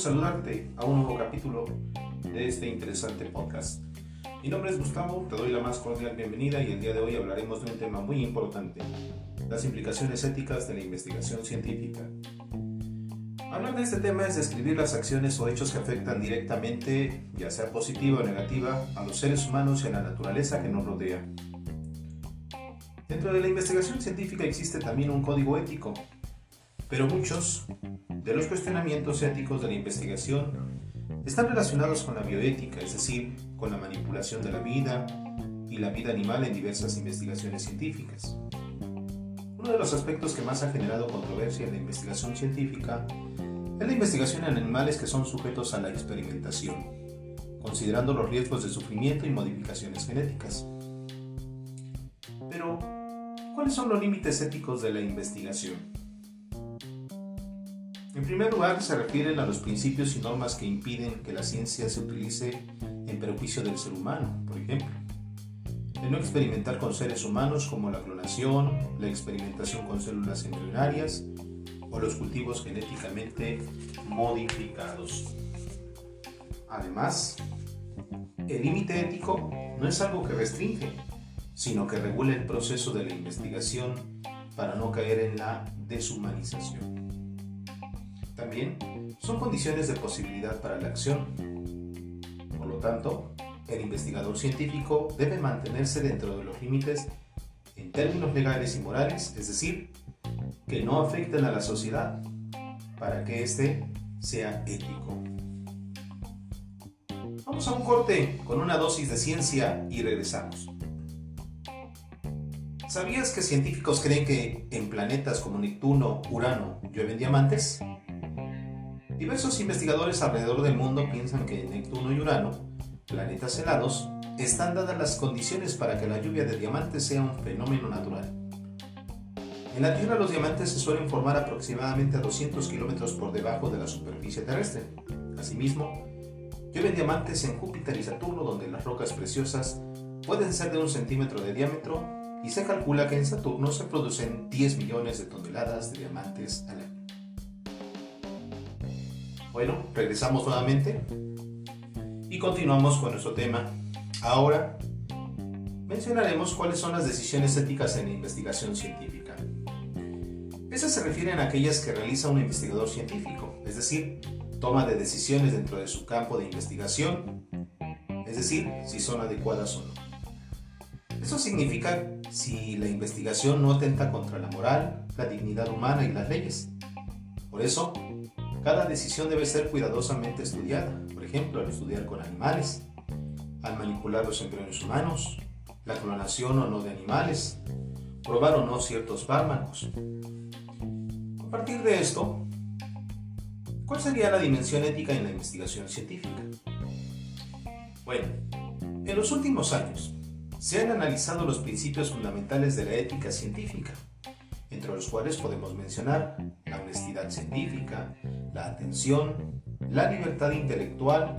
saludarte a un nuevo capítulo de este interesante podcast. Mi nombre es Gustavo, te doy la más cordial bienvenida y el día de hoy hablaremos de un tema muy importante, las implicaciones éticas de la investigación científica. Hablar de este tema es describir las acciones o hechos que afectan directamente, ya sea positiva o negativa, a los seres humanos y a la naturaleza que nos rodea. Dentro de la investigación científica existe también un código ético, pero muchos de los cuestionamientos éticos de la investigación están relacionados con la bioética, es decir, con la manipulación de la vida y la vida animal en diversas investigaciones científicas. Uno de los aspectos que más ha generado controversia en la investigación científica es la investigación en animales que son sujetos a la experimentación, considerando los riesgos de sufrimiento y modificaciones genéticas. Pero, ¿cuáles son los límites éticos de la investigación? En primer lugar, se refieren a los principios y normas que impiden que la ciencia se utilice en perjuicio del ser humano, por ejemplo. El no experimentar con seres humanos como la clonación, la experimentación con células embrionarias o los cultivos genéticamente modificados. Además, el límite ético no es algo que restringe, sino que regula el proceso de la investigación para no caer en la deshumanización. También son condiciones de posibilidad para la acción. Por lo tanto, el investigador científico debe mantenerse dentro de los límites en términos legales y morales, es decir, que no afecten a la sociedad, para que éste sea ético. Vamos a un corte con una dosis de ciencia y regresamos. ¿Sabías que científicos creen que en planetas como Neptuno, Urano, llueven diamantes? Diversos investigadores alrededor del mundo piensan que Neptuno y Urano, planetas helados, están dadas las condiciones para que la lluvia de diamantes sea un fenómeno natural. En la Tierra los diamantes se suelen formar aproximadamente a 200 kilómetros por debajo de la superficie terrestre. Asimismo, llueven diamantes en Júpiter y Saturno donde las rocas preciosas pueden ser de un centímetro de diámetro y se calcula que en Saturno se producen 10 millones de toneladas de diamantes al año. Bueno, regresamos nuevamente y continuamos con nuestro tema. Ahora mencionaremos cuáles son las decisiones éticas en investigación científica. Esas se refieren a aquellas que realiza un investigador científico, es decir, toma de decisiones dentro de su campo de investigación, es decir, si son adecuadas o no. Eso significa si la investigación no atenta contra la moral, la dignidad humana y las leyes. Por eso, cada decisión debe ser cuidadosamente estudiada, por ejemplo, al estudiar con animales, al manipular los embriones humanos, la clonación o no de animales, probar o no ciertos fármacos. A partir de esto, ¿cuál sería la dimensión ética en la investigación científica? Bueno, en los últimos años se han analizado los principios fundamentales de la ética científica, entre los cuales podemos mencionar la honestidad científica, la atención, la libertad intelectual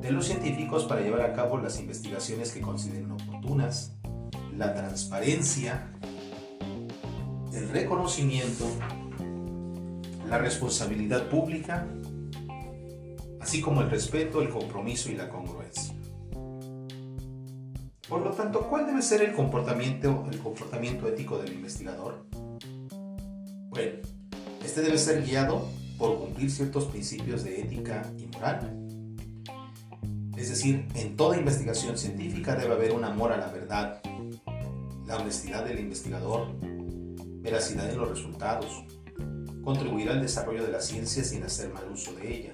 de los científicos para llevar a cabo las investigaciones que consideren oportunas, la transparencia, el reconocimiento, la responsabilidad pública, así como el respeto, el compromiso y la congruencia. Por lo tanto, ¿cuál debe ser el comportamiento, el comportamiento ético del investigador? Bueno, este debe ser guiado por cumplir ciertos principios de ética y moral. Es decir, en toda investigación científica debe haber un amor a la verdad, la honestidad del investigador, veracidad en los resultados, contribuir al desarrollo de la ciencia sin hacer mal uso de ella,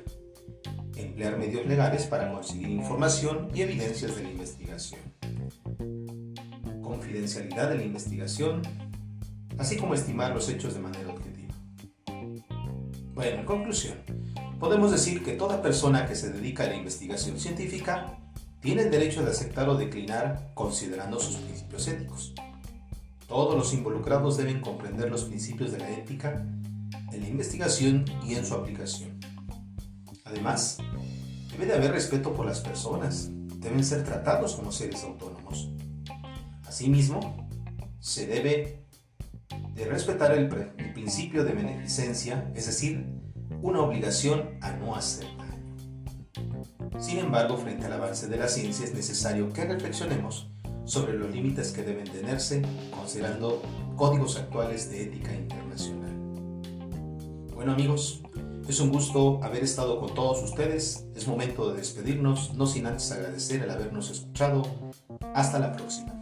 emplear medios legales para conseguir información y evidencias de la investigación, confidencialidad de la investigación, así como estimar los hechos de manera objetiva. Bueno, en conclusión, podemos decir que toda persona que se dedica a la investigación científica tiene el derecho de aceptar o declinar considerando sus principios éticos. Todos los involucrados deben comprender los principios de la ética en la investigación y en su aplicación. Además, debe de haber respeto por las personas, deben ser tratados como seres autónomos. Asimismo, se debe de respetar el, principio de beneficencia, es decir, una obligación a no hacer daño. Sin embargo, frente al avance de la ciencia es necesario que reflexionemos sobre los límites que deben tenerse considerando códigos actuales de ética internacional. Bueno amigos, es un gusto haber estado con todos ustedes. Es momento de despedirnos, no sin antes agradecer el habernos escuchado. Hasta la próxima.